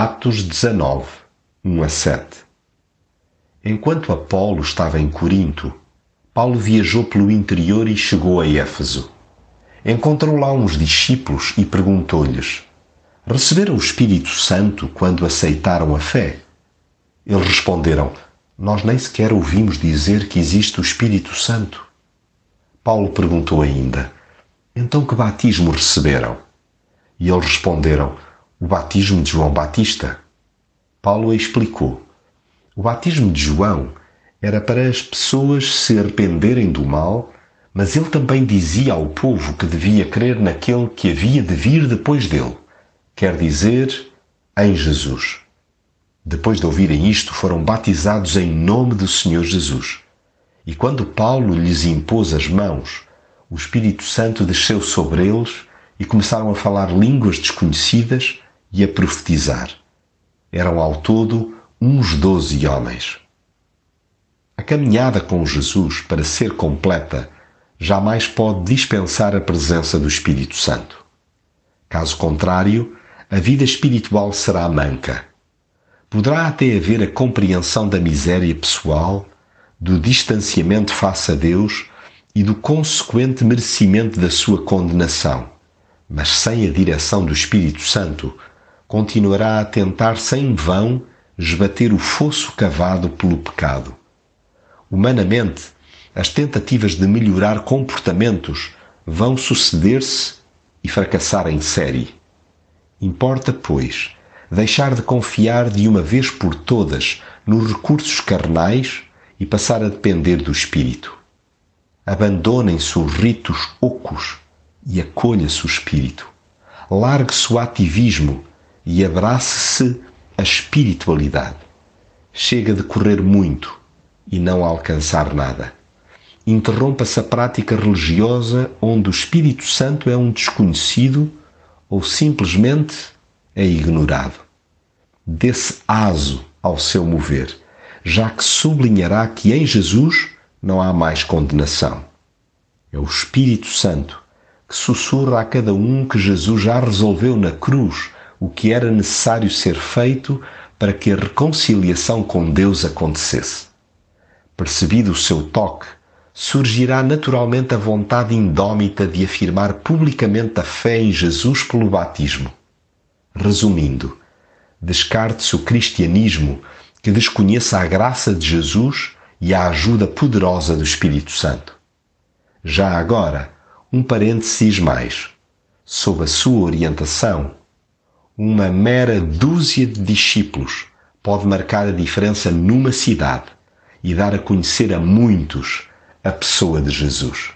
Atos 19, 1 a 7 Enquanto Apolo estava em Corinto, Paulo viajou pelo interior e chegou a Éfeso. Encontrou lá uns discípulos e perguntou-lhes: Receberam o Espírito Santo quando aceitaram a fé? Eles responderam: Nós nem sequer ouvimos dizer que existe o Espírito Santo. Paulo perguntou ainda: Então que batismo receberam? E eles responderam: o batismo de João Batista. Paulo explicou. O batismo de João era para as pessoas se arrependerem do mal, mas ele também dizia ao povo que devia crer naquele que havia de vir depois dele, quer dizer, em Jesus. Depois de ouvirem isto, foram batizados em nome do Senhor Jesus. E quando Paulo lhes impôs as mãos, o Espírito Santo desceu sobre eles e começaram a falar línguas desconhecidas e a profetizar. Eram ao todo uns doze homens. A caminhada com Jesus, para ser completa, jamais pode dispensar a presença do Espírito Santo. Caso contrário, a vida espiritual será manca. Poderá até haver a compreensão da miséria pessoal, do distanciamento face a Deus e do consequente merecimento da sua condenação, mas sem a direção do Espírito Santo, continuará a tentar sem vão esbater o fosso cavado pelo pecado. Humanamente, as tentativas de melhorar comportamentos vão suceder-se e fracassar em série. Importa, pois, deixar de confiar de uma vez por todas nos recursos carnais e passar a depender do Espírito. Abandonem-se os ritos ocos e acolha-se o Espírito. Largue-se o ativismo e abrace-se a espiritualidade. Chega de correr muito e não alcançar nada. Interrompa-se a prática religiosa onde o Espírito Santo é um desconhecido ou simplesmente é ignorado. Dê-se aso ao seu mover, já que sublinhará que em Jesus não há mais condenação. É o Espírito Santo que sussurra a cada um que Jesus já resolveu na cruz o que era necessário ser feito para que a reconciliação com Deus acontecesse. Percebido o seu toque, surgirá naturalmente a vontade indómita de afirmar publicamente a fé em Jesus pelo batismo. Resumindo, descarte-se o cristianismo que desconheça a graça de Jesus e a ajuda poderosa do Espírito Santo. Já agora, um parênteses mais. Sob a sua orientação, uma mera dúzia de discípulos pode marcar a diferença numa cidade e dar a conhecer a muitos a pessoa de Jesus.